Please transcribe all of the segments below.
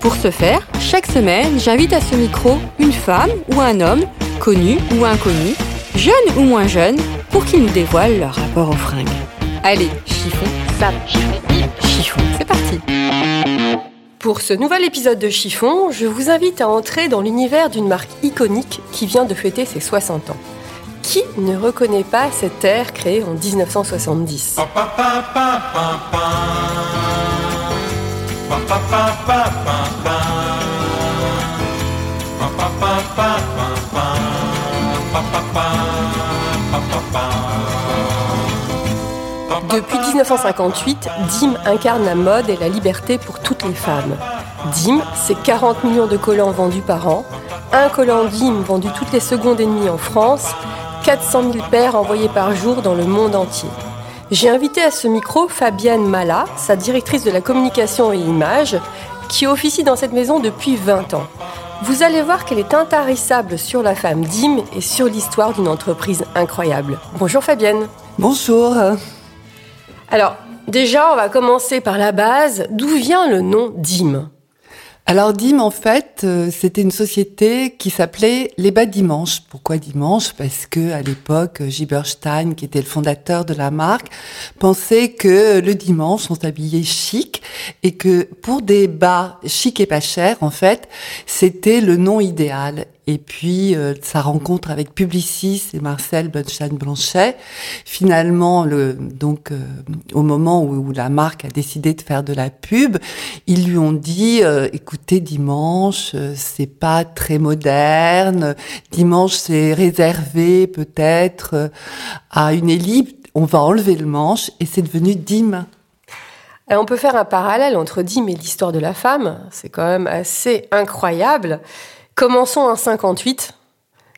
Pour ce faire, chaque semaine, j'invite à ce micro une femme ou un homme, connu ou inconnu, jeune ou moins jeune, pour qu'ils nous dévoilent leur rapport aux fringues. Allez, chiffon, chiffon, chiffon, c'est parti. Pour ce nouvel épisode de Chiffon, je vous invite à entrer dans l'univers d'une marque iconique qui vient de fêter ses 60 ans. Qui ne reconnaît pas cette ère créée en 1970 Depuis 1958, Dim incarne la mode et la liberté pour toutes les femmes. Dim, c'est 40 millions de collants vendus par an, un collant Dim vendu toutes les secondes et demie en France, 400 000 paires envoyées par jour dans le monde entier. J'ai invité à ce micro Fabienne Mala, sa directrice de la communication et image, qui officie dans cette maison depuis 20 ans. Vous allez voir qu'elle est intarissable sur la femme Dim et sur l'histoire d'une entreprise incroyable. Bonjour Fabienne. Bonjour. Alors, déjà, on va commencer par la base. D'où vient le nom Dim alors Dim, en fait, euh, c'était une société qui s'appelait Les Bas Dimanche. Pourquoi Dimanche Parce que à l'époque, Giberstein, qui était le fondateur de la marque, pensait que le dimanche, on s'habillait chic et que pour des bas chic et pas chers, en fait, c'était le nom idéal. Et puis euh, sa rencontre avec Publicis et Marcel Bunstein-Blanchet, finalement, le, donc euh, au moment où, la marque a décidé de faire de la pub, ils lui ont dit euh, "Écoutez, dimanche, c'est pas très moderne. Dimanche, c'est réservé peut-être à une élite. On va enlever le manche et c'est devenu Dim." on peut faire un parallèle entre Dim et l'histoire de la femme. C'est quand même assez incroyable. Commençons en 58.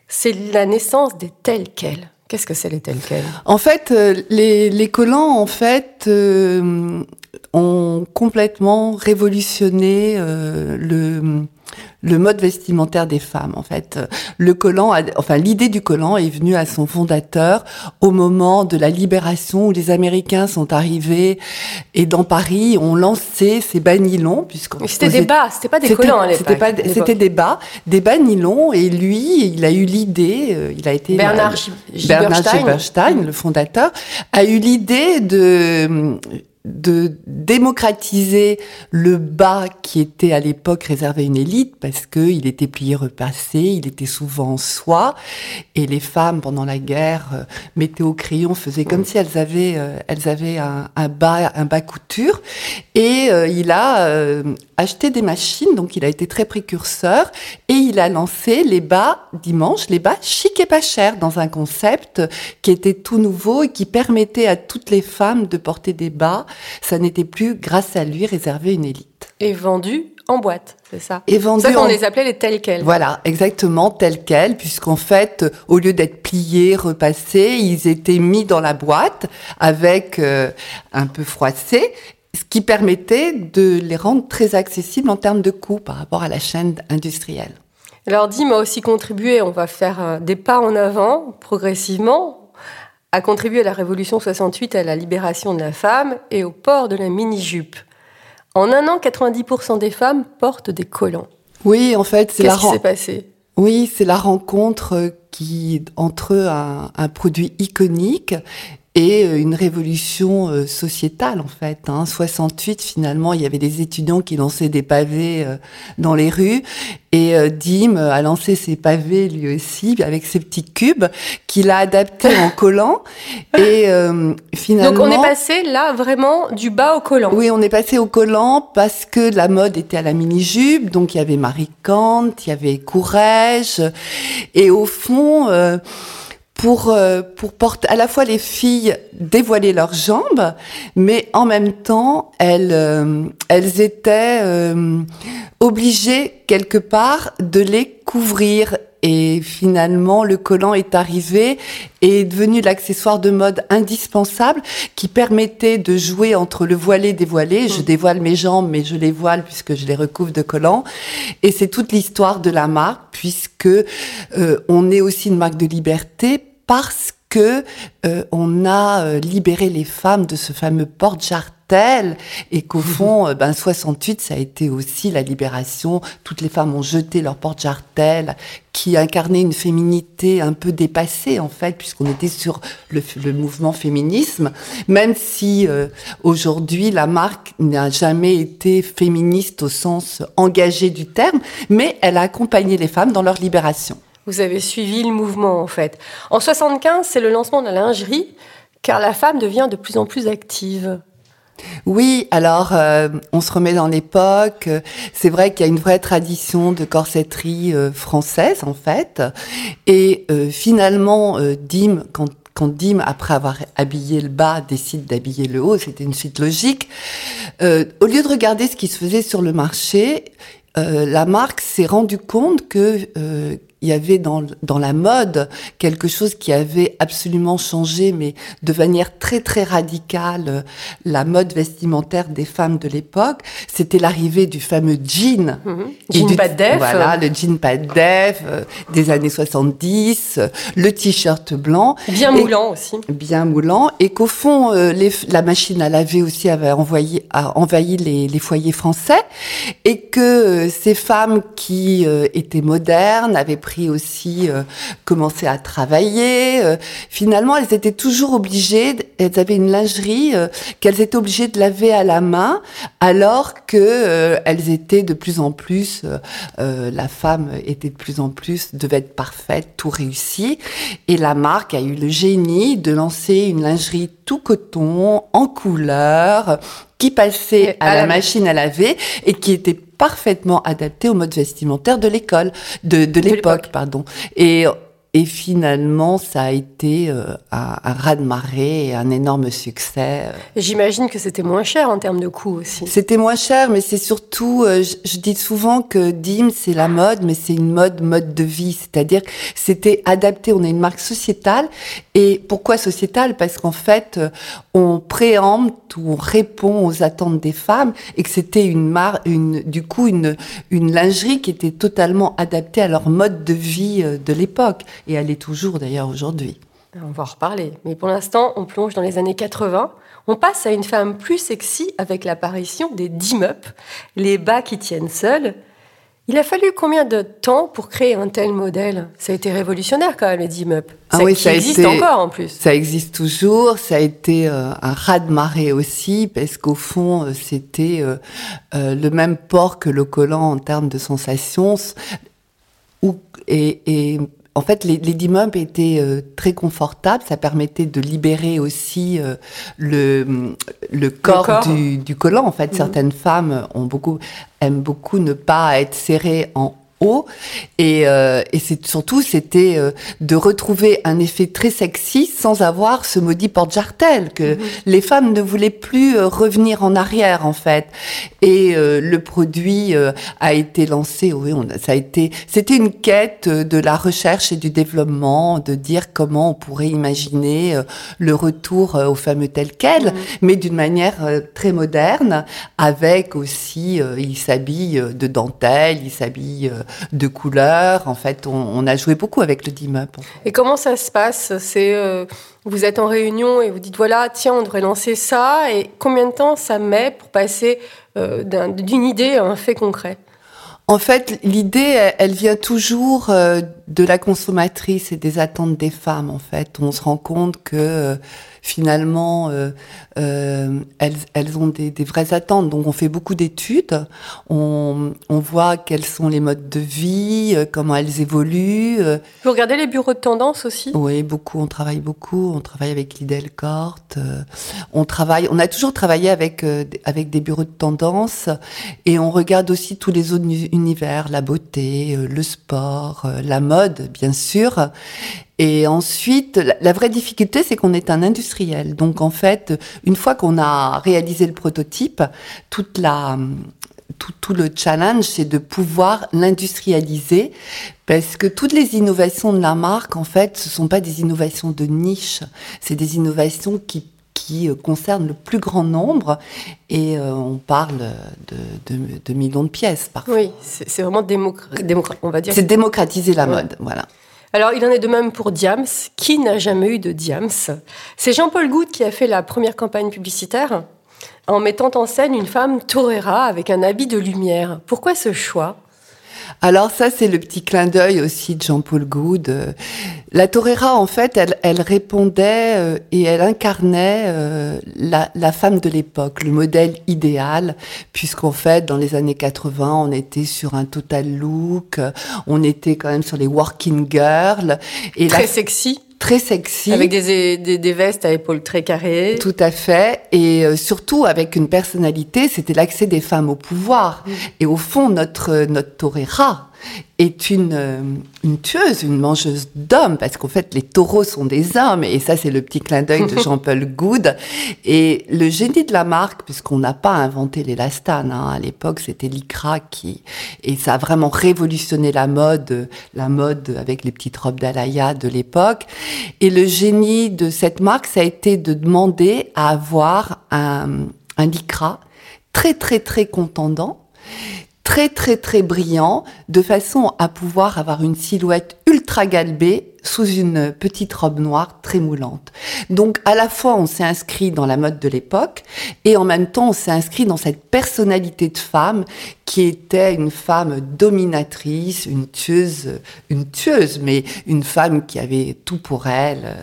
C'est la naissance des tels quels. Qu'est-ce que c'est les tels quels En fait, euh, les, collants, en fait, euh, ont complètement révolutionné euh, le le mode vestimentaire des femmes. En fait, le collant, enfin l'idée du collant est venue à son fondateur au moment de la libération où les Américains sont arrivés et dans Paris ont lancé ces bas nylons puisque c'était des bas, c'était pas des collants à l'époque. C'était pas, c'était des bas, des bas nylons et lui, il a eu l'idée, euh, il a été Bernard, Bernard le fondateur, a eu l'idée de de démocratiser le bas qui était à l'époque réservé à une élite parce que il était plié repassé, il était souvent en soie et les femmes pendant la guerre euh, mettaient au crayon, faisaient comme si elles avaient euh, elles avaient un, un, bas un bas couture. Et euh, il a acheté des machines. Donc il a été très précurseur. Et il a lancé les bas dimanche, les bas chic et pas cher dans un concept qui était tout nouveau et qui permettait à toutes les femmes de porter des bas ça n'était plus, grâce à lui, réservé à une élite. Et vendu en boîte, c'est ça? Et vendu. Ça qu'on les appelait les tels quels. Voilà, exactement tels quels, puisqu'en fait, au lieu d'être pliés, repassés, ils étaient mis dans la boîte avec euh, un peu froissé, ce qui permettait de les rendre très accessibles en termes de coût par rapport à la chaîne industrielle. Alors Dim a aussi contribué, on va faire euh, des pas en avant progressivement a contribué à la Révolution 68, à la libération de la femme et au port de la mini-jupe. En un an, 90% des femmes portent des collants. Oui, en fait, c'est la Qu'est-ce qui s'est passé? Oui, c'est la rencontre qui entre un, un produit iconique et euh, une révolution euh, sociétale en fait. Hein. 68 finalement, il y avait des étudiants qui lançaient des pavés euh, dans les rues et Dim a lancé ses pavés lui aussi avec ses petits cubes qu'il a adaptés en collant et finalement. Donc on est passé là vraiment du bas au collant. Oui, on est passé au collant parce que la mode était à la mini jupe, donc il y avait Marie Kant, il y avait Courrèges et au fond pour, euh, pour porter à la fois les filles dévoiler leurs jambes, mais en même temps, elles, euh, elles étaient euh, obligées quelque part de les couvrir. Et finalement, le collant est arrivé et est devenu l'accessoire de mode indispensable qui permettait de jouer entre le voilé et dévoilé. Je mm. dévoile mes jambes, mais je les voile puisque je les recouvre de collant. Et c'est toute l'histoire de la marque puisque on est aussi une marque de liberté parce que euh, on a euh, libéré les femmes de ce fameux et qu'au fond, euh, ben 68, ça a été aussi la libération. Toutes les femmes ont jeté leur porte-jartel, qui incarnait une féminité un peu dépassée en fait, puisqu'on était sur le, le, mouvement féminisme. Même si aujourd'hui la marque n'a jamais été féministe au sens engagé du terme, mais elle a accompagné les femmes dans leur libération. Vous avez suivi le mouvement en fait. En 75, c'est le lancement de la lingerie, car la femme devient de plus en plus active. Oui, alors euh, on se remet dans l'époque. C'est vrai qu'il y a une vraie tradition de corsetterie euh, française en fait. Et euh, finalement, Dim, quand, quand Dim, après avoir habillé le bas, décide d'habiller le haut, c'était une suite logique. au lieu de regarder ce qui se faisait sur le marché, la marque s'est rendue compte que il y avait dans, dans la mode quelque chose qui avait absolument changé, mais de manière très très radicale, euh, la mode vestimentaire des femmes de l'époque. C'était l'arrivée du fameux jean. Mhm. Jean pas de def. Voilà, le jean pas de def euh, des années 70, euh, le t-shirt blanc. Bien moulant aussi. Bien moulant. Et qu'au fond, les, la machine à laver aussi avait envoyé, a envahi les, les foyers français. Et que ces femmes qui étaient modernes avaient pris aussi euh, commencé à travailler. Euh, finalement, elles étaient toujours obligées, elles avaient une lingerie euh, qu'elles étaient obligées de laver à la main, alors que elles étaient de plus en plus, la femme était de plus en plus, devait être parfaite, tout réussi. Et la marque a eu le génie de lancer une lingerie tout coton, en couleur, qui passait à, la, machine à laver et qui était parfaitement adapté au mode vestimentaire de l'école, de, de l'époque, pardon. Et et finalement, ça a été euh, un, un raz-de-marée et un énorme succès. J'imagine que c'était moins cher en termes de coût aussi. C'était moins cher, mais c'est surtout, euh, je, dis souvent que Dim, c'est la mode, mais c'est une mode, mode de vie. C'est-à-dire, c'était adapté, on est une marque sociétale. Et pourquoi sociétale? Parce qu'en fait, euh, on préempte ou on répond aux attentes des femmes et que c'était une, mar une du coup, une, une lingerie qui était totalement adaptée à leur mode de vie de l'époque et elle est toujours d'ailleurs aujourd'hui. On va en reparler. Mais pour l'instant, on plonge dans les années 80. On passe à une femme plus sexy avec l'apparition des dim-up, les bas qui tiennent seuls. Il a fallu combien de temps pour créer un tel modèle? Ça a été révolutionnaire quand même, les dim-up. Ah oui, ça existe encore en plus. Ça existe toujours. Ça a été euh, un raz-de-marée aussi, parce qu'au fond, euh, c'était euh, le même port que le collant en termes de sensations. et, et en fait, les, les étaient euh, très confortables. Ça permettait de libérer aussi euh, le, le corps, Du, du, collant. En fait, mhm. certaines femmes ont beaucoup, aiment beaucoup ne pas être serrées en et, euh, et c'est surtout, c'était euh, de retrouver un effet très sexy sans avoir ce maudit porte-jartel que mhm. les femmes ne voulaient plus euh, revenir en arrière en fait. Et le produit a été lancé. Oui, on ça a été. C'était une quête de la recherche et du développement, de dire comment on pourrait imaginer le retour au fameux tel quel, mhm. mais d'une manière très moderne, avec aussi, il s'habille de dentelle, il s'habille de couleurs. En fait, on, a joué beaucoup avec le dim-up. Et comment ça se passe? C'est euh, vous êtes en réunion et vous dites voilà, tiens, on devrait lancer ça. Et combien de temps ça met pour passer euh, d'une idée à un fait concret? En fait, l'idée, elle, vient toujours. Euh, de la consommatrice et des attentes des femmes, en fait. On se rend compte que finalement, euh, euh, elles, elles ont des, des vraies attentes. Donc, on fait beaucoup d'études. On, on voit quels sont les modes de vie, euh, comment elles évoluent. Vous regardez les bureaux de tendance aussi? Oui, beaucoup. On travaille beaucoup. On travaille avec Lidelkort. euh, on travaille. On a toujours travaillé avec euh, avec des bureaux de tendance et on regarde aussi tous les autres uni- univers, la beauté, le sport, la mode, bien sûr. Et ensuite, la, la vraie difficulté, c'est qu'on est un industriel. Donc, en fait, une fois qu'on a réalisé le prototype, toute la tout, tout le challenge, c'est de pouvoir l'industrialiser, parce que toutes les innovations de la marque, en fait, ce sont pas des innovations de niche, c'est des innovations qui qui euh, concernent le plus grand nombre, et euh, on parle de, de, de millions de pièces parfois. Oui, c'est vraiment on va dire. C'est démocratiser la Ouais. mode, voilà. Alors, il en est de même pour Diams. Qui n'a jamais eu de Diams? C'est Jean-Paul Goude qui a fait la première campagne publicitaire en mettant en scène une femme torera avec un habit de lumière. Pourquoi ce choix? Alors ça, c'est le petit clin d'œil aussi de Jean-Paul Goude. Euh, La torera, en fait, elle, elle répondait euh, et elle incarnait euh, la, la femme de l'époque, le modèle idéal, puisqu'en fait, dans les années 80, on était sur un total look, euh, on était quand même sur les working girls, et Très sexy, très sexy. avec des, des, des vestes à épaules très carrées. Tout à fait. Et euh, surtout avec une personnalité, c'était l'accès des femmes au pouvoir. Et au fond, notre, notre torera est une, euh, une tueuse, une mangeuse d'hommes, parce qu'en fait, les taureaux sont des hommes. Et ça, c'est le petit clin d'œil de Jean-Paul Goude. Et le génie de la marque, puisqu'on n'a pas inventé l'élastane, hein, à l'époque, c'était l'ICRA qui, et ça a vraiment révolutionné la mode, la mode avec les petites robes d'Alaya de l'époque. Et le génie de cette marque, ça a été de demander à avoir un, un lycra très, très, très contendant, très, très, très brillant, de façon à pouvoir avoir une silhouette ultra galbée sous une petite robe noire très moulante. Donc, à la fois, on s'est inscrit dans la mode de l'époque et en même temps, on s'est inscrit dans cette personnalité de femme qui était une femme dominatrice, une tueuse, une tueuse, mais une femme qui avait tout pour elle.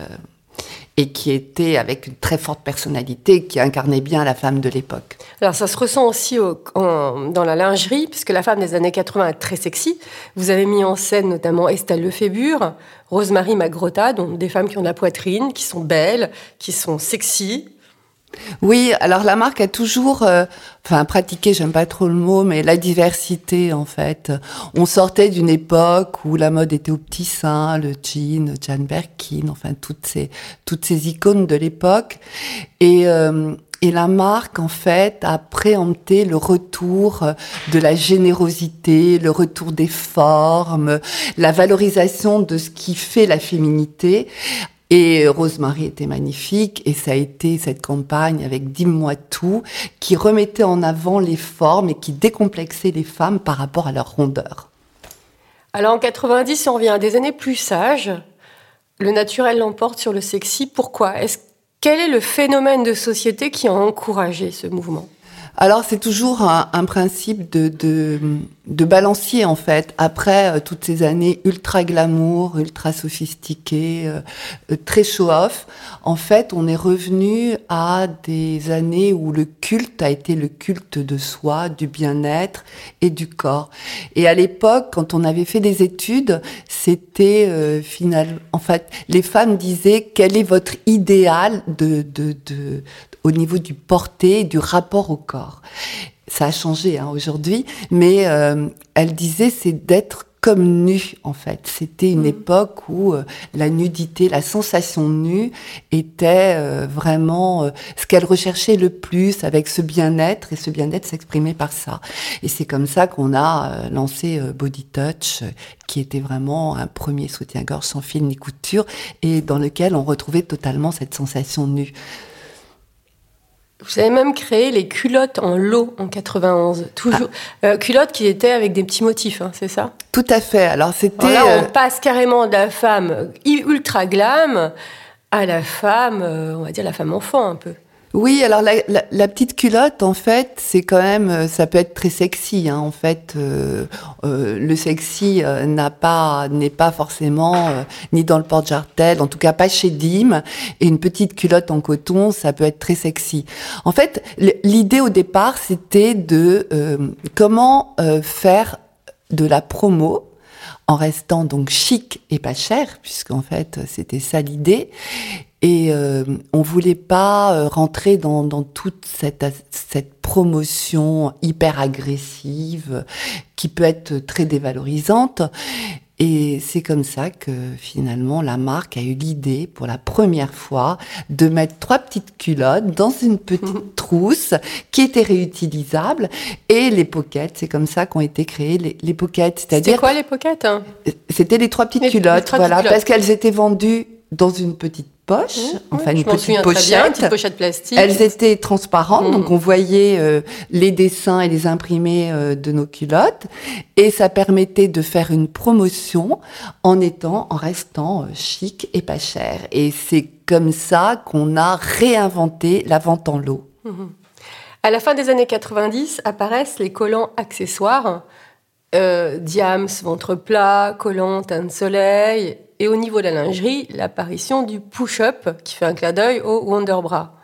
Et qui était avec une très forte personnalité, qui incarnait bien la femme de l'époque. Alors ça se ressent aussi dans la lingerie, puisque la femme des années 80 est très sexy. Vous avez mis en scène notamment Estelle Lefébure, Rosemary Magrota, donc des femmes qui ont la poitrine, qui sont belles, qui sont sexy. Oui, alors la marque a toujours, euh, enfin pratiqué, j'aime pas trop le mot, mais la diversité en fait. On sortait d'une époque où la mode était au petit sein, le jean, Jan Birkin, enfin toutes ces toutes ces icônes de l'époque, et euh, et la marque, en fait, a préempté le retour de la générosité, le retour des formes, la valorisation de ce qui fait la féminité. Et Rosemary était magnifique et ça a été cette campagne avec Dis-moi tout qui remettait en avant les formes et qui décomplexait les femmes par rapport à leur rondeur. Alors en 90, si on revient à des années plus sages, le naturel l'emporte sur le sexy. Pourquoi? Est-ce quel est le phénomène de société qui a encouragé ce mouvement? Alors c'est toujours un, un principe de, de, de balancier en fait. Après euh, toutes ces années ultra glamour, ultra sophistiquées, euh, euh, très show-off, en fait on est revenu à des années où le culte a été le culte de soi, du bien-être et du corps. Et à l'époque, quand on avait fait des études, c'était euh, final. En fait, les femmes disaient quel est votre idéal de, de, de au niveau du porté, du rapport au corps. Ça a changé hein, aujourd'hui, mais euh, elle disait c'est d'être comme nu en fait. C'était une époque où euh, la nudité, la sensation nue était euh, vraiment euh, ce qu'elle recherchait le plus avec ce bien-être et ce bien-être s'exprimait par ça. Et c'est comme ça qu'on a euh, lancé euh, Body Touch, euh, qui était vraiment un premier soutien-gorge sans fil ni couture et dans lequel on retrouvait totalement cette sensation nue. Vous avez même créé les culottes en lot en 91. Toujours Euh, culottes qui étaient avec des petits motifs, hein, c'est ça? Tout à fait. Alors c'était Alors là, euh, on passe carrément de la femme ultra glam à la femme, euh, on va dire la femme enfant un peu. Oui, alors la, petite culotte, en fait, c'est quand même, euh, ça peut être très sexy. Hein, en fait, euh, euh, le sexy n'a pas, n'est pas forcément ni dans le porte-jartel, en tout cas pas chez Dim. Et une petite culotte en coton, ça peut être très sexy. En fait, l'idée au départ, c'était de comment faire de la promo en restant donc chic et pas cher, puisqu'en fait c'était ça l'idée. Et euh, on voulait pas euh, rentrer dans, toute cette promotion hyper agressive qui peut être très dévalorisante. Et c'est comme ça que finalement la marque a eu l'idée pour la première fois de mettre trois petites culottes dans une petite trousse qui était réutilisable et les pockets. C'est comme ça qu'ont été créées les, les pockets. C'était C'est-à-dire quoi les pockets hein? C'était les trois petites Les- les culottes, trois voilà, petites parce qu'elles étaient vendues dans une petite poche, enfin Ouais, une petite très bien, une pochette. petite pochette plastique. Elles étaient transparentes, Mhm. donc on voyait euh, les dessins et les imprimés euh, de nos culottes, et ça permettait de faire une promotion en étant, en restant euh, chic et pas cher. Et c'est comme ça qu'on a réinventé la vente en lot. À la fin des années 90 apparaissent les collants accessoires, diams, ventre plat, collants, teint de soleil, et au niveau de la lingerie, l'apparition du push-up qui fait un clin d'œil au Wonder Bra.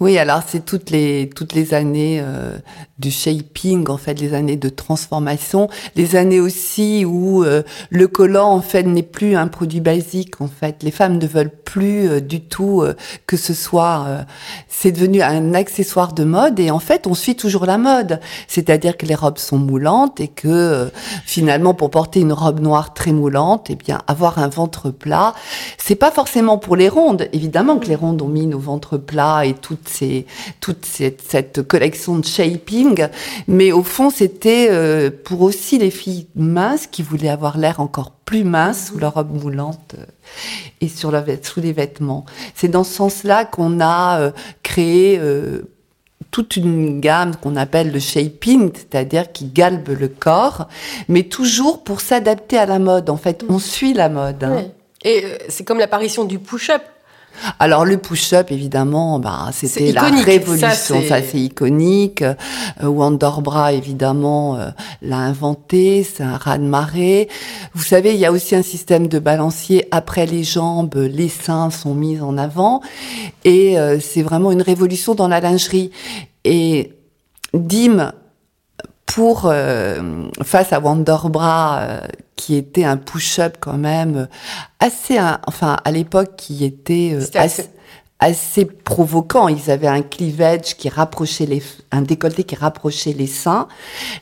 Oui, alors c'est toutes les toutes les années euh, du shaping, en fait, les années de transformation, les années aussi où euh, le collant en fait n'est plus un produit basique. En fait, les femmes ne veulent plus euh, du tout euh, que ce soit. euh, c'est devenu un accessoire de mode et en fait, on suit toujours la mode. C'est-à-dire que les robes sont moulantes et que euh, finalement, pour porter une robe noire très moulante, eh bien, avoir un ventre plat, c'est pas forcément pour les rondes. Évidemment que les rondes ont mis nos ventres plats et toutes toute cette, collection de shaping, mais au fond, c'était euh, pour aussi les filles minces qui voulaient avoir l'air encore plus minces sous leur robe moulante euh, et sur sous les vêtements. C'est dans ce sens-là qu'on a euh, créé toute une gamme qu'on appelle le shaping, c'est-à-dire qui galbe le corps, mais toujours pour s'adapter à la mode. En fait, on suit la mode. hein. Et c'est comme l'apparition du push-up. Alors le push-up, évidemment, bah, c'était la révolution. ça, c'est- iconique. Euh, Wonder Bra, évidemment, euh, l'a inventé. C'est un raz-de-marée. Vous savez, il y a aussi un système de balancier. Après les jambes, les seins sont mis en avant. Et euh, c'est vraiment une révolution dans la lingerie. Et Dim, pour euh, face à Wonder Bra, euh, qui était un push-up quand même euh, assez, un- enfin à l'époque qui était euh, assez, assez- provoquant. Ils avaient un cleavage qui rapprochait les, un décolleté qui rapprochait les seins.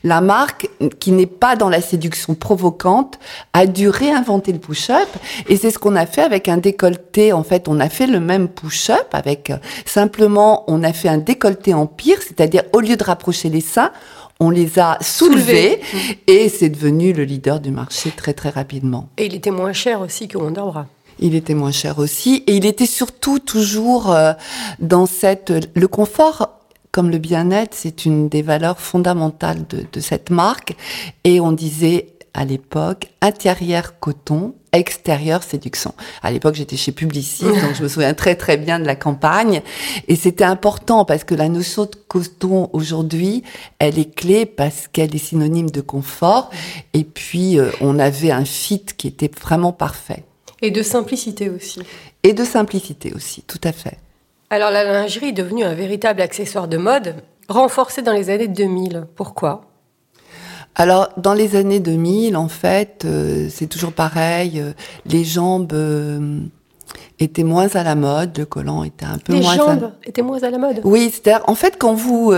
La marque, qui n'est pas dans la séduction provocante, a dû réinventer le push-up. Et c'est ce qu'on a fait avec un décolleté. En fait, on a fait le même push-up avec euh, simplement, on a fait un décolleté empire, c'est-à-dire au lieu de rapprocher les seins, on les a soulevés et c'est devenu le leader du marché très très rapidement. Et il était moins cher aussi que Wonder Bra. Il était moins cher aussi et il était surtout toujours euh, dans cette le confort comme le bien-être, c'est une des valeurs fondamentales de, de cette marque et on disait à l'époque intérieur coton, extérieur séduction. À l'époque, j'étais chez Publicis, donc je me souviens très très bien de la campagne et c'était important parce que la notion de coton aujourd'hui, elle est clé parce qu'elle est synonyme de confort et puis euh, on avait un fit qui était vraiment parfait. Et de simplicité aussi. Et de simplicité aussi, tout à fait. Alors la lingerie est devenue un véritable accessoire de mode, renforcé dans les années 2000. Pourquoi? Alors, dans les années 2000, en fait, euh, c'est toujours pareil. euh, les jambes euh, étaient moins à la mode, le collant était un peu Les moins. à- jambes étaient moins à la mode? Oui, c'est-à-dire, en fait, quand vous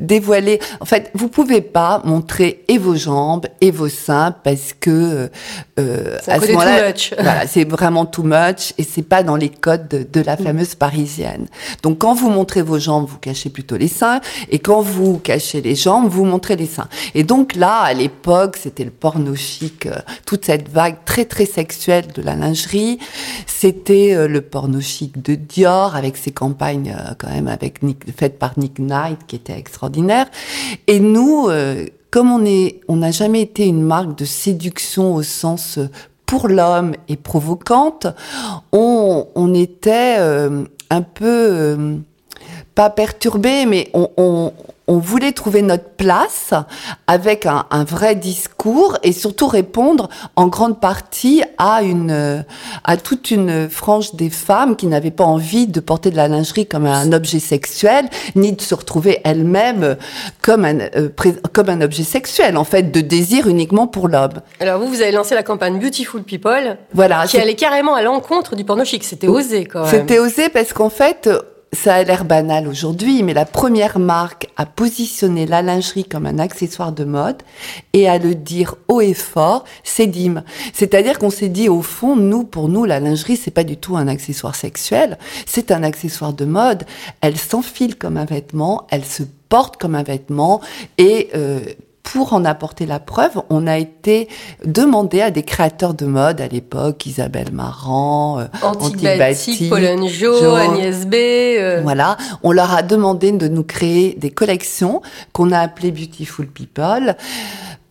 euh, dévoilez, en fait, vous pouvez pas montrer et vos jambes et vos seins parce que euh, C'est un à ce moment-là, voilà, c'est vraiment too much et c'est pas dans les codes de, de la fameuse parisienne. Donc, quand vous montrez vos jambes, vous cachez plutôt les seins et quand vous cachez les jambes, vous montrez les seins. Et donc là, à l'époque, c'était le porno chic, euh, toute cette vague très très sexuelle de la lingerie. C'était euh, le porno chic de Dior avec ses campagnes euh, quand même avec Nick, faites par Nick Knight qui était extraordinaire. Et nous, euh, comme on est, on n'a jamais été une marque de séduction au sens euh, pour l'homme et provocante, on, était euh, un peu pas perturbé, mais on, on voulait trouver notre place avec un, un, vrai discours et surtout répondre en grande partie à une à toute une frange des femmes qui n'avaient pas envie de porter de la lingerie comme un objet sexuel ni de se retrouver elles-mêmes comme un euh, comme un objet sexuel en fait de désir uniquement pour l'homme. Alors vous vous avez lancé la campagne Beautiful People voilà qui allait carrément à l'encontre du porno chic, c'était osé quand même. C'était osé parce qu'en fait ça a l'air banal aujourd'hui, mais la première marque à positionner la lingerie comme un accessoire de mode et à le dire haut et fort, c'est Dim. C'est-à-dire qu'on s'est dit au fond, nous, pour nous, la lingerie, c'est pas du tout un accessoire sexuel, c'est un accessoire de mode. Elle s'enfile comme un vêtement, elle se porte comme un vêtement et euh, pour en apporter la preuve, on a été demandé à des créateurs de mode à l'époque, Isabelle Marant, euh, Antibatic, Pauline Jo, Agnès B. Euh. Voilà, on leur a demandé de nous créer des collections qu'on a appelées Beautiful People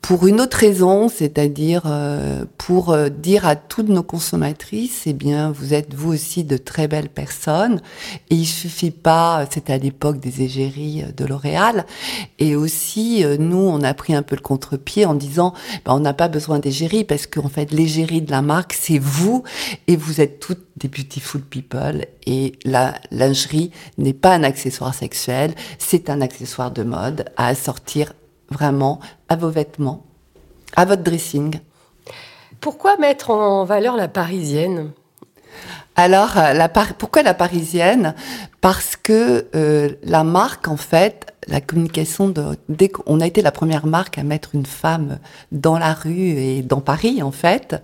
pour une autre raison, c'est-à-dire euh, pour euh, dire à toutes nos consommatrices, eh bien, vous êtes vous aussi de très belles personnes, et il suffit pas, c'était à l'époque des égéries de L'Oréal, et aussi euh, nous, on a pris un peu le contre-pied en disant, ben, on n'a pas besoin d'égérie parce qu'en fait, l'égérie de la marque, c'est vous, et vous êtes toutes des beautiful people, et la lingerie n'est pas un accessoire sexuel, c'est un accessoire de mode à assortir vraiment à vos vêtements, à votre dressing. Pourquoi mettre en valeur la parisienne? Alors, euh, la pourquoi la parisienne? Parce que euh, la marque, en fait, la communication de dès qu'on a été la première marque à mettre une femme dans la rue et dans Paris en fait.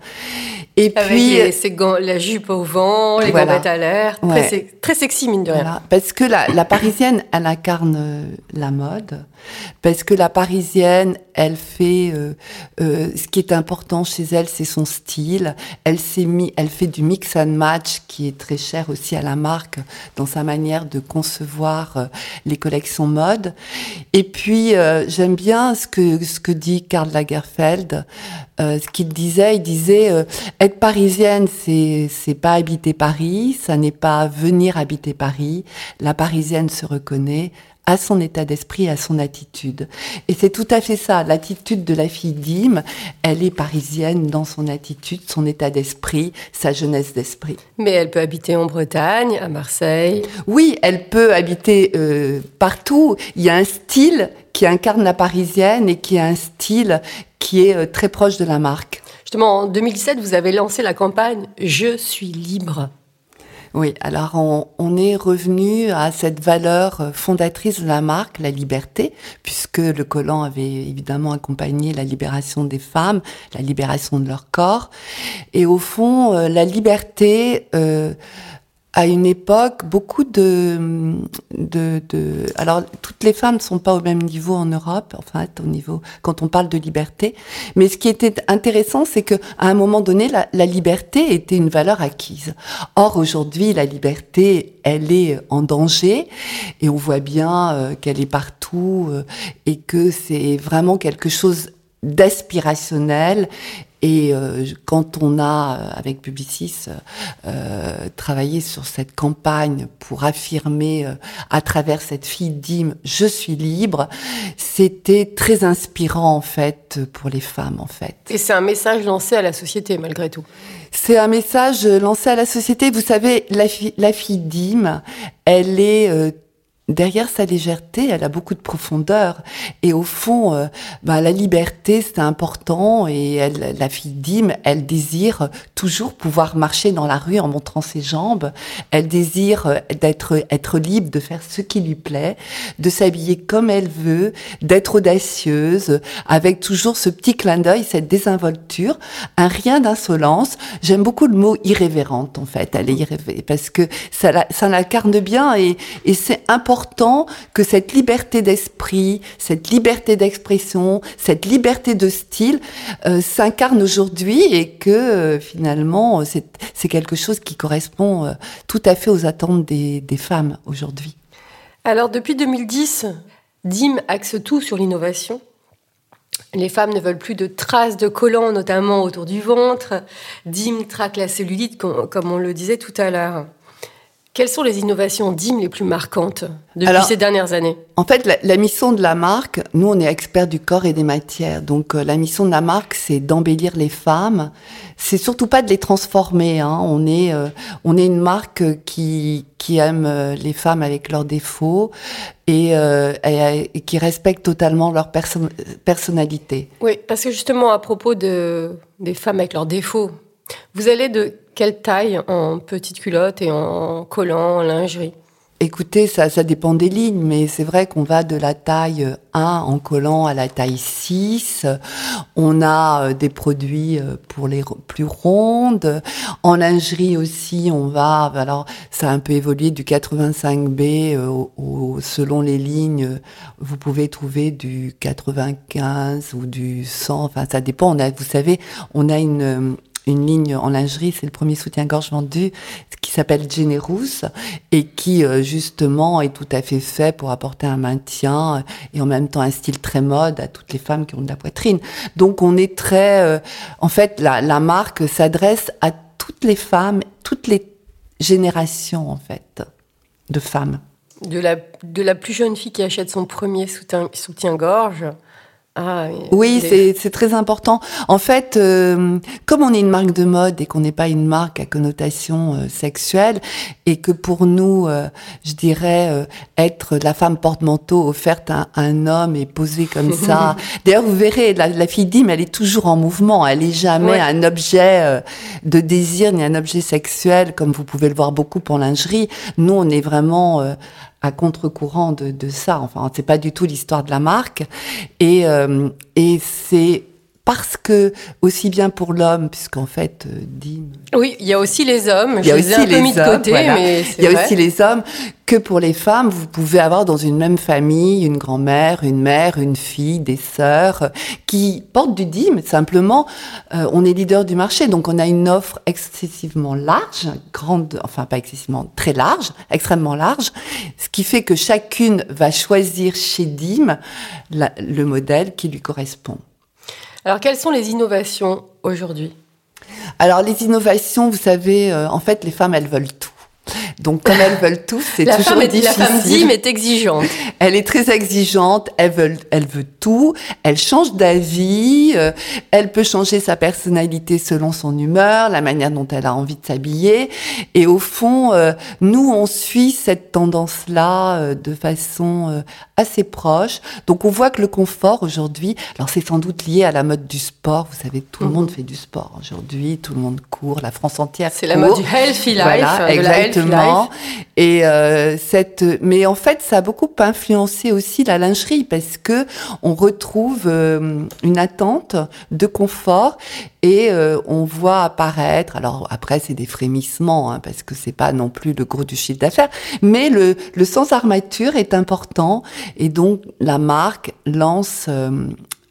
Et Avec puis les, gants, la jupe au vent les voilà. à l'air. Très, très, sexy mine de rien. Parce que la, la, parisienne elle incarne euh, la mode. Parce que la parisienne elle fait euh, euh, ce qui est important chez elle c'est son style. Elle s'est mis elle fait du mix and match qui est très cher aussi à la marque dans sa manière de concevoir euh, les collections mode et puis, euh, j'aime bien ce que, ce que dit Karl Lagerfeld. Euh, ce qu'il disait, il disait euh, être parisienne, c'est c'est pas habiter Paris, ça n'est pas venir habiter Paris. La parisienne se reconnaît à son état d'esprit, à son attitude. Et c'est tout à fait ça. L'attitude de la fille d'Im, elle est parisienne dans son attitude, son état d'esprit, sa jeunesse d'esprit. Mais elle peut habiter en Bretagne, à Marseille. Oui, elle peut habiter euh, partout. Il y a un style qui incarne la parisienne et qui est un style qui est euh, très proche de la marque. Justement, en 2017, vous avez lancé la campagne Je suis libre. Oui, alors on, est revenu à cette valeur euh, fondatrice de la marque, la liberté, puisque le collant avait évidemment accompagné la libération des femmes, la libération de leur corps. Et au fond, euh, la liberté... Euh, à une époque, beaucoup de, de, de, alors toutes les femmes ne sont pas au même niveau en Europe, enfin au niveau quand on parle de liberté. Mais ce qui était intéressant, c'est que à un moment donné, la, liberté était une valeur acquise. Or aujourd'hui, la liberté, elle est en danger et on voit bien euh, qu'elle est partout euh, et que c'est vraiment quelque chose d'aspirationnel et euh, quand on a, euh, avec Publicis, euh, travaillé sur cette campagne pour affirmer euh, à travers cette fille d'hymne « Je suis libre », c'était très inspirant en fait pour les femmes en fait. Et c'est un message lancé à la société malgré tout. C'est un message lancé à la société. Vous savez, la, fi la fille d'hymne, elle est derrière sa légèreté, elle a beaucoup de profondeur. Et au fond, euh, bah, la liberté, c'est important. Et elle, la fille d'Im, elle désire toujours pouvoir marcher dans la rue en montrant ses jambes. Elle désire euh, d'être être libre de faire ce qui lui plaît, de s'habiller comme elle veut, d'être audacieuse, avec toujours ce petit clin d'œil, cette désinvolture, un rien d'insolence. J'aime beaucoup le mot irrévérente, en fait. Elle est irrévérente parce que ça, ça l'incarne bien et, et c'est important important que cette liberté d'esprit, cette liberté d'expression, cette liberté de style euh, s'incarne aujourd'hui et que euh, finalement c'est quelque chose qui correspond euh, tout à fait aux attentes des, des femmes aujourd'hui. Alors depuis 2010, DIM axe tout sur l'innovation. Les femmes ne veulent plus de traces de collants, notamment autour du ventre. DIM traque la cellulite, comme on le disait tout à l'heure. Quelles sont les innovations DIM les plus marquantes depuis ces dernières années? En fait, la, mission de la marque, nous on est experts du corps et des matières, donc euh, la mission de la marque c'est d'embellir les femmes. C'est surtout pas de les transformer. Hein. On est euh, on est une marque qui qui aime euh, les femmes avec leurs défauts et, et, qui respecte totalement leur personnalité. Oui, parce que justement à propos de des femmes avec leurs défauts, vous allez de quelle taille en petite culotte et en collant, en lingerie Écoutez, ça, ça dépend des lignes, mais c'est vrai qu'on va de la taille 1 en collant à la taille 6. On a euh, des produits euh, pour les plus rondes. En lingerie aussi, on va, alors ça a un peu évolué du 85B euh, au, selon les lignes. Vous pouvez trouver du 95 ou du 100, enfin ça dépend. On a, vous savez, on a une, une ligne en lingerie, c'est le premier soutien-gorge vendu, qui s'appelle Generous et qui euh, justement est tout à fait fait pour apporter un maintien et en même temps un style très mode à toutes les femmes qui ont de la poitrine. Donc on est très, euh, en fait, la, marque s'adresse à toutes les femmes, toutes les générations en fait de femmes. De la, de la plus jeune fille qui achète son premier soutien-gorge ah, oui, c'est très important. En fait, euh, comme on est une marque de mode et qu'on n'est pas une marque à connotation euh, sexuelle, et que pour nous, euh, je dirais, être la femme porte-manteau offerte à, un homme et posée comme ça. D'ailleurs, vous verrez, la, la, fille Dim, elle est toujours en mouvement. Elle est jamais un objet de désir ni un objet sexuel, comme vous pouvez le voir beaucoup pour lingerie. Nous, on est vraiment à contre-courant de, de, ça. Enfin, c'est pas du tout l'histoire de la marque. Et, euh, et c'est parce que aussi bien pour l'homme, puisqu'en fait, euh, Dim. Oui, il y a aussi les hommes. Il y a aussi les mis de côté, mais il y a aussi les hommes que pour les femmes, vous pouvez avoir dans une même famille une grand-mère, une mère, une fille, des sœurs qui portent du Dim. Simplement, euh, on est leader du marché, donc on a une offre excessivement large, grande, enfin pas excessivement, très large, extrêmement large, ce qui fait que chacune va choisir chez Dim le modèle qui lui correspond. Alors, quelles sont les innovations aujourd'hui? Alors, les innovations, vous savez, euh, en fait, les femmes, elles veulent tout. Donc, comme elles veulent tout, c'est toujours femme difficile. La femme Dim est exigeante. Elle est très exigeante. Elle veut, elle veut tout. Elle change d'avis. Euh, elle peut changer sa personnalité selon son humeur, la manière dont elle a envie de s'habiller. Et au fond, euh, nous, on suit cette tendance-là euh, de façon assez proche. Donc, on voit que le confort aujourd'hui, alors c'est sans doute lié à la mode du sport. Vous savez, tout le mhm. monde fait du sport aujourd'hui. Tout le monde court. La France entière. C'est la mode du healthy life. Voilà, exactement. Et euh, cette, mais en fait, ça a beaucoup influencé aussi la lingerie parce que on retrouve euh, une attente de confort et euh, on voit apparaître. Alors après, c'est des frémissements hein, parce que c'est pas non plus le gros du chiffre d'affaires, mais le, le sans armature est important et donc la marque lance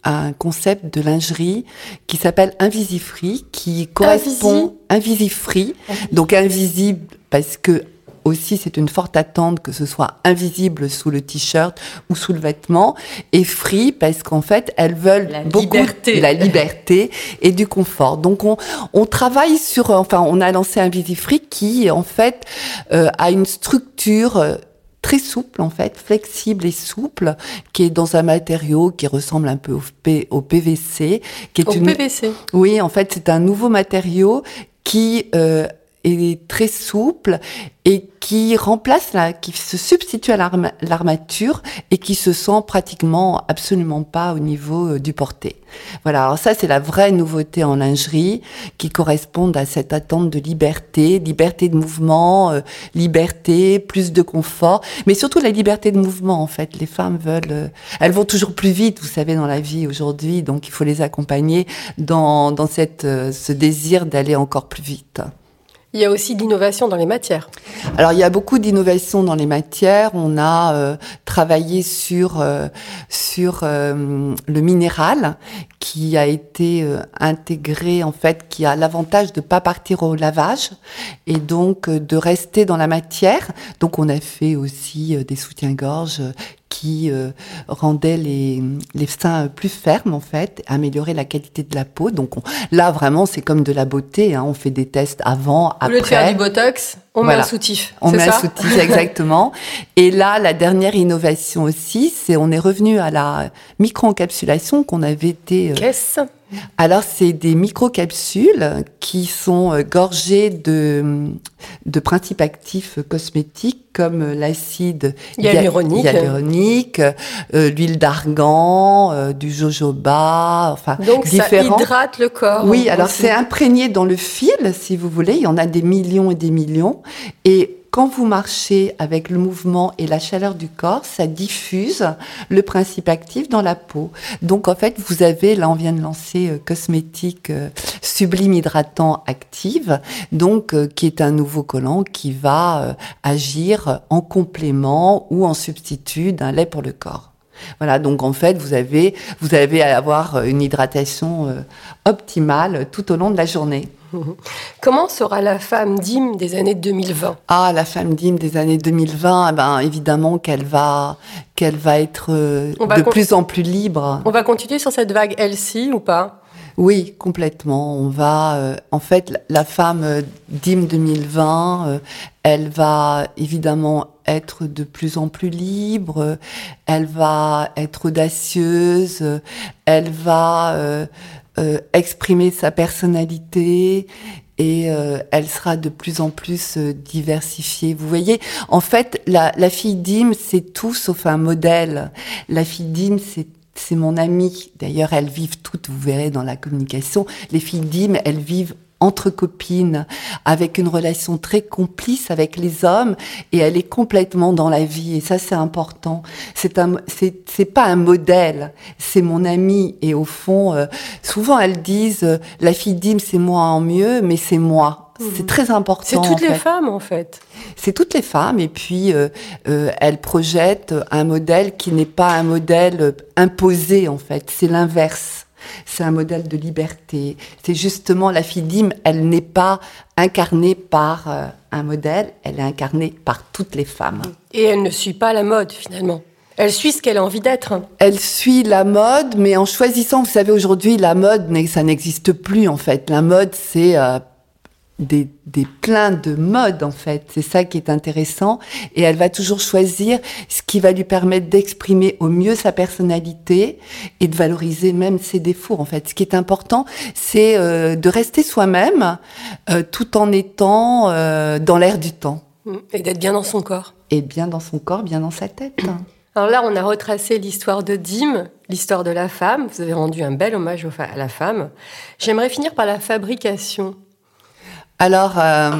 un concept de lingerie qui s'appelle Invisifree, qui correspond Invisifree, donc invisible parce que aussi c'est une forte attente que ce soit invisible sous le t-shirt ou sous le vêtement et free parce qu'en fait elles veulent la beaucoup liberté. la liberté et du confort. Donc on, on travaille sur enfin on a lancé un Free qui en fait euh, a une structure euh, très souple en fait, flexible et souple, qui est dans un matériau qui ressemble un peu au, au PVC, qui est au une PVC. Oui, en fait, c'est un nouveau matériau qui euh, est très souple et qui remplace la, qui se substitue à l'armature et qui se sent pratiquement absolument pas au niveau euh, du porté. Voilà. Alors ça, c'est la vraie nouveauté en lingerie qui correspond à cette attente de liberté, liberté de mouvement, euh, liberté, plus de confort, mais surtout la liberté de mouvement, en fait. Les femmes veulent, euh, elles vont toujours plus vite, vous savez, dans la vie aujourd'hui. Donc, il faut les accompagner dans, dans cette, ce désir d'aller encore plus vite. Il y a aussi d'innovation dans les matières. Alors il y a beaucoup d'innovation dans les matières. On a euh, travaillé sur euh, sur euh, le minéral qui a été intégré en fait, qui a l'avantage de pas partir au lavage et donc de rester dans la matière. Donc on a fait aussi des soutiens-gorge qui euh, rendait les, les seins plus fermes en fait, améliorait la qualité de la peau. Donc on- là vraiment c'est comme de la beauté. hein. On fait des tests avant, Au après. lieu de faire du botox, on Voilà. met un soutif. On met ça un soutif, exactement. Et là, la dernière innovation aussi, c'est on est revenu à la micro-encapsulation qu'on avait été. euh, Qu'est-ce alors, c'est des microcapsules qui sont euh, gorgées de, de principes actifs cosmétiques comme euh, l'acide Hyaluronique. hy- hyaluronique, euh, l'huile d'argan, euh, du jojoba, enfin Donc différents. ça hydrate le corps. Oui, alors c'est imprégné dans le fil, si vous voulez. Il y en a des millions et des millions. Et quand vous marchez avec le mouvement et la chaleur du corps, ça diffuse le principe actif dans la peau. Donc en fait, vous avez, là on vient de lancer euh, cosmétique euh, sublime hydratant active, donc euh, qui est un nouveau collant qui va agir en complément ou en substitut d'un lait pour le corps. Voilà, donc en fait, vous avez, vous avez à avoir une hydratation optimale tout au long de la journée. Comment sera la femme d'hymne des années 2020 Ah, la femme d'hymne des années 2020, eh ben évidemment qu'elle va, qu'elle va être euh, On de plus en plus libre. On va continuer sur cette vague Elsie ou pas? Oui, complètement. On va, euh, en fait, la- femme euh, d'hymne 2020, euh, elle va évidemment être de plus en plus libre. Elle va être audacieuse. Elle va euh, exprimer sa personnalité. Et euh, elle sera de plus en plus euh, diversifiée. Vous voyez, en fait, la, la fille d'hymne, c'est tout sauf un modèle. La fille d'hymne, c'est c'est mon amie. D'ailleurs, elles vivent toutes, vous verrez dans la communication, les filles d'hymne, elles vivent entre copines, avec une relation très complice avec les hommes, et elle est complètement dans la vie. Et ça, c'est important. C'est un, c'est, c'est pas un modèle, c'est mon amie. Et au fond, euh, souvent elles disent, euh, la fille d'hymne, c'est moi en mieux, mais c'est moi. C'est très important. C'est toutes les fait. femmes en fait. C'est toutes les femmes et puis euh, euh, elles projettent un modèle qui n'est pas un modèle imposé en fait, c'est l'inverse. C'est un modèle de liberté. C'est justement la fille elle n'est pas incarnée par euh, un modèle, elle est incarnée par toutes les femmes. Et elle ne suit pas la mode finalement. Elle suit ce qu'elle a envie d'être. Elle suit la mode, mais en choisissant, vous savez, aujourd'hui, la mode, ça n'existe plus en fait. La mode, c'est euh, des, des pleins de modes en fait. C'est ça qui est intéressant. Et elle va toujours choisir ce qui va lui permettre d'exprimer au mieux sa personnalité et de valoriser même ses défauts en fait. Ce qui est important, c'est euh, de rester soi-même euh, tout en étant euh, dans l'air du temps. Et d'être bien dans son corps. Et bien dans son corps, bien dans sa tête. Alors là, on a retracé l'histoire de Dim, l'histoire de la femme. Vous avez rendu un bel hommage à la femme. J'aimerais finir par la fabrication. Alors, euh,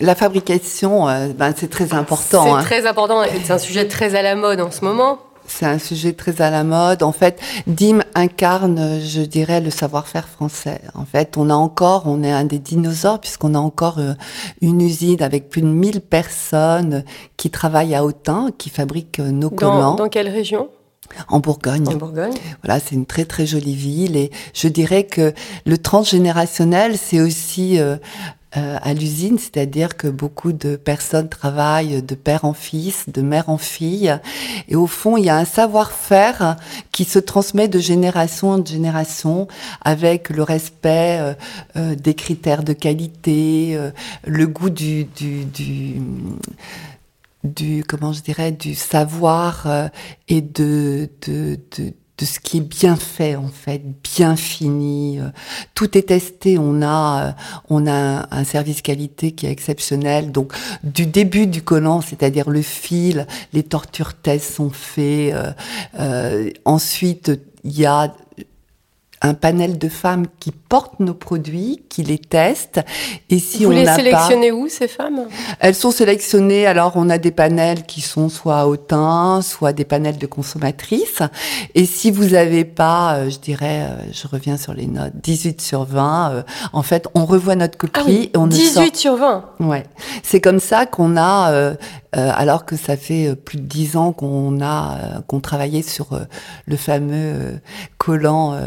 la fabrication, euh, ben, c'est très important. C'est hein. très important c'est un sujet très à la mode en ce moment. C'est un sujet très à la mode. En fait, Dim incarne, je dirais, le savoir-faire français. En fait, on a encore, on est un des dinosaures puisqu'on a encore euh, une usine avec plus de 1000 personnes qui travaillent à Autun, qui fabriquent euh, nos Dans, collants dans quelle région? En Bourgogne. En Bourgogne. Voilà, c'est une très très jolie ville et je dirais que le transgénérationnel, c'est aussi euh, euh, à l'usine, c'est-à-dire que beaucoup de personnes travaillent de père en fils, de mère en fille, et au fond, il y a un savoir-faire qui se transmet de génération en génération avec le respect euh, euh, des critères de qualité, euh, le goût du, du, du du comment je dirais du savoir euh, et de, de de de ce qui est bien fait en fait, bien fini. euh, Tout est testé. On a euh, on a un, service qualité qui est exceptionnel. Donc du début du collant, c'est-à-dire le fil, les tortures tests sont faits. euh, ensuite, il y a un panel de femmes qui portent nos produits, qui les testent. Et si Vous on les pas, sélectionnez où, ces femmes? Elles sont sélectionnées. Alors, on a des panels qui sont soit à Autun, soit des panels de consommatrices. Et si vous n'avez pas, euh, je dirais, euh, je reviens sur les notes, 18 sur 20, euh, en fait, on revoit notre copie Ah oui, et on ne sort 18 sur 20. Ouais, c'est comme ça qu'on a alors que ça fait plus de dix ans qu'on a qu'on travaillait sur le fameux collant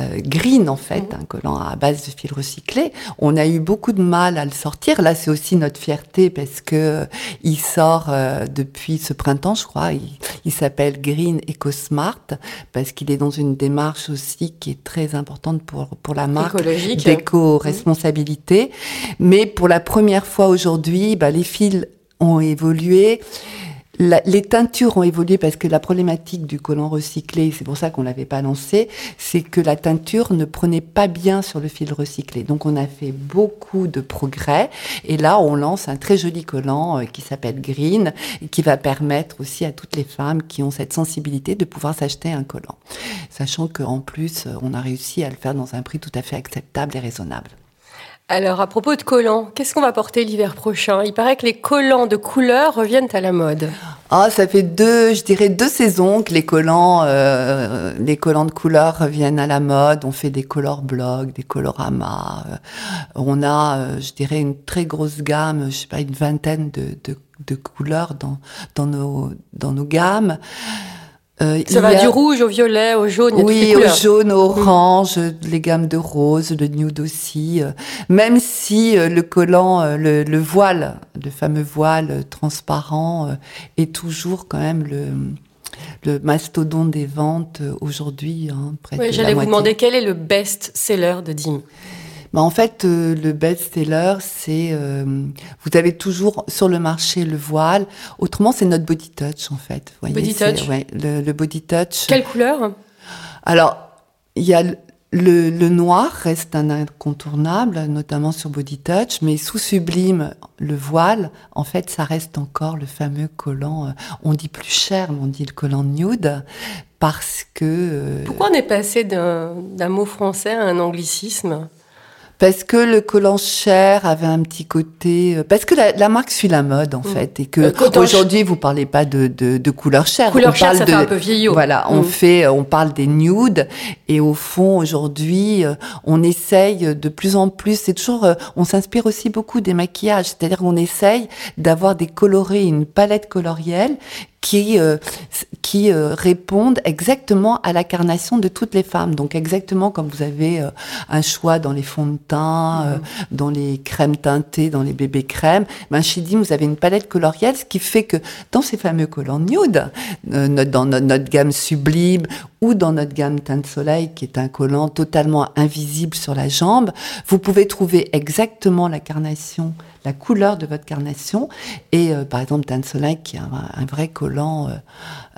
green en fait, mmh. un collant à base de fil recyclé. On a eu beaucoup de mal à le sortir. Là, c'est aussi notre fierté parce que il sort depuis ce printemps, je crois. Il, il s'appelle Green EcoSmart parce qu'il est dans une démarche aussi qui est très importante pour pour la marque d'éco-responsabilité. Mais pour la première fois aujourd'hui, bah, les fils ont évolué les teintures ont évolué parce que la problématique du collant recyclé, c'est pour ça qu'on l'avait pas lancé, c'est que la teinture ne prenait pas bien sur le fil recyclé. Donc on a fait beaucoup de progrès et là on lance un très joli collant euh, qui s'appelle Green et qui va permettre aussi à toutes les femmes qui ont cette sensibilité de pouvoir s'acheter un collant. Sachant qu'en plus euh, on a réussi à le faire dans un prix tout à fait acceptable et raisonnable. Alors, à propos de collants, qu'est-ce qu'on va porter l'hiver prochain? Il paraît que les collants de couleur reviennent à la mode. Ah, ça fait deux, je dirais deux saisons que les collants, euh, les collants de couleur reviennent à la mode. On fait des color blogs, des coloramas. Euh, on a, euh, je dirais, une très grosse gamme, je sais pas, une vingtaine de, couleurs dans, dans nos, dans nos gammes. Euh, ça va du rouge au violet, au jaune. oui, au jaune, au orange, les gammes de rose, le nude aussi. Euh, même si euh, le collant, le, voile, le fameux voile transparent, est toujours quand même le le mastodonte des ventes aujourd'hui. Hein, oui, j'allais vous demander quel est le best-seller de Dim? Bah, en fait, euh, le best-seller, c'est euh, vous avez toujours sur le marché le voile. Autrement, c'est notre body touch en fait. Voyez, body touch. Ouais, le, le, body touch. Quelle couleur? Alors, il y a le, le, noir reste un incontournable, notamment sur Body Touch, mais sous sublime, le voile, en fait, ça reste encore le fameux collant. Euh, on dit plus cher, mais on dit le collant nude, parce que. Pourquoi on est passé d'un mot français à un anglicisme? Parce que le collant cher avait un petit côté euh, parce que la, marque suit la mode en mm. fait et que euh, aujourd'hui vous parlez pas de, de, de couleur chère couleur chère ça fait un peu vieillot voilà on mm. fait on parle des nudes et au fond aujourd'hui euh, on essaye de plus en plus c'est toujours on s'inspire aussi beaucoup des maquillages c'est-à-dire qu'on essaye d'avoir des colorés une palette colorielle qui euh, qui euh, répondent exactement à la carnation de toutes les femmes. Donc exactement comme vous avez euh, un choix dans les fonds de teint, mm-hmm. dans les crèmes teintées, dans les bébés crèmes, ben chez Dim vous avez une palette colorielle, ce qui fait que dans ces fameux collants nude, dans notre, notre, gamme sublime ou dans notre gamme teinte soleil qui est un collant totalement invisible sur la jambe, vous pouvez trouver exactement la carnation la couleur de votre carnation. Et euh, par exemple, Dan Soleil, qui est un, vrai collant, euh,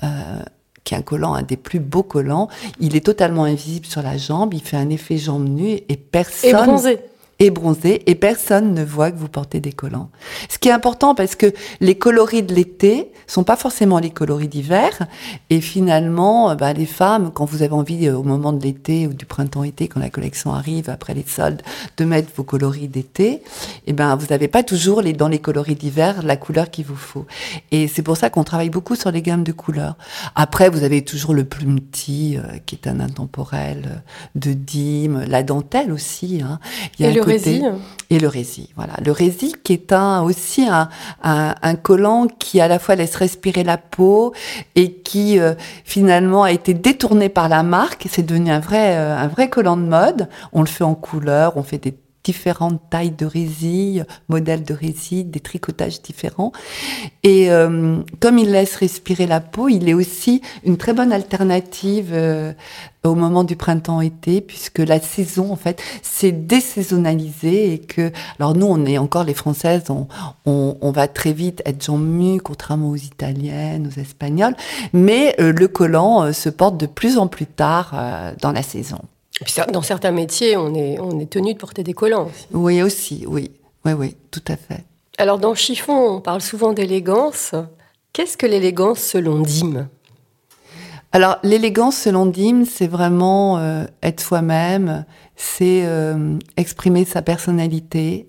euh, qui est un collant, un des plus beaux collants, il est totalement invisible sur la jambe, il fait un effet jambe nue et personne... Et bronzé et bronzé et personne ne voit que vous portez des collants. Ce qui est important parce que les coloris de l'été sont pas forcément les coloris d'hiver et finalement bah, les femmes quand vous avez envie euh, au moment de l'été ou du printemps-été quand la collection arrive après les soldes de mettre vos coloris d'été et eh ben vous n'avez pas toujours les dans les coloris d'hiver la couleur qu'il vous faut et c'est pour ça qu'on travaille beaucoup sur les gammes de couleurs. Après vous avez toujours le plume petit euh, qui est un intemporel euh, de dîme, la dentelle aussi hein. Il y a et le rési, voilà. Le rési qui est un, aussi un, un, collant qui à la fois laisse respirer la peau et qui euh, finalement a été détourné par la marque. C'est devenu un vrai, euh, un vrai collant de mode. On le fait en couleur, on fait des différentes tailles de résille, modèles de résille, des tricotages différents. Et euh, comme il laisse respirer la peau, il est aussi une très bonne alternative euh, au moment du printemps-été, puisque la saison, en fait, c'est désaisonnalisé et que, alors nous, on est encore les Françaises, on, on, on va très vite être jambes contrairement aux Italiennes, aux Espagnols, mais euh, le collant se porte de plus en plus tard dans la saison dans certains métiers, on est, on est tenu de porter des collants. Oui, aussi, oui. Oui, oui, tout à fait. Alors, dans Chiffon, on parle souvent d'élégance. Qu'est-ce que l'élégance selon Dim? Alors, l'élégance selon Dim, c'est vraiment euh, être soi-même, c'est euh, exprimer sa personnalité,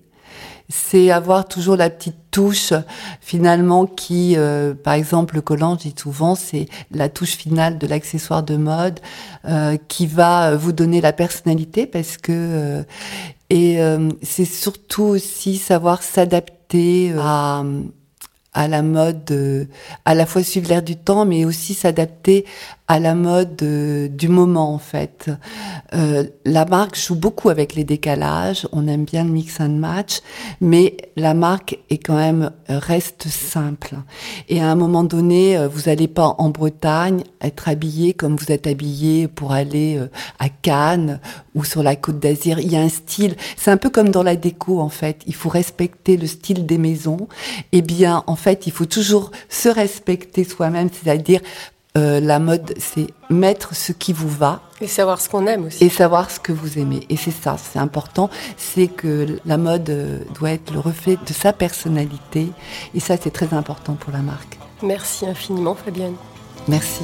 c'est avoir toujours la petite touche finalement qui, euh, par exemple, le collant, je dis souvent, c'est la touche finale de l'accessoire de mode euh, qui va vous donner la personnalité parce que euh, et c'est surtout aussi savoir s'adapter à à la mode, euh, à la fois suivre l'air du temps, mais aussi s'adapter à la mode euh, du moment en fait. Euh, la marque joue beaucoup avec les décalages, on aime bien le mix and match, mais la marque est quand même reste simple. Et à un moment donné, vous n'allez pas en Bretagne être habillé comme vous êtes habillé pour aller à Cannes ou sur la Côte d'Azur. Il y a un style, c'est un peu comme dans la déco en fait. Il faut respecter le style des maisons. Eh bien, en fait, il faut toujours se respecter soi-même, c'est-à-dire euh, la mode, c'est mettre ce qui vous va. Et savoir ce qu'on aime aussi. Et savoir ce que vous aimez. Et c'est ça, c'est important. C'est que la mode euh, doit être le reflet de sa personnalité. Et ça, c'est très important pour la marque. Merci infiniment, Fabienne. Merci.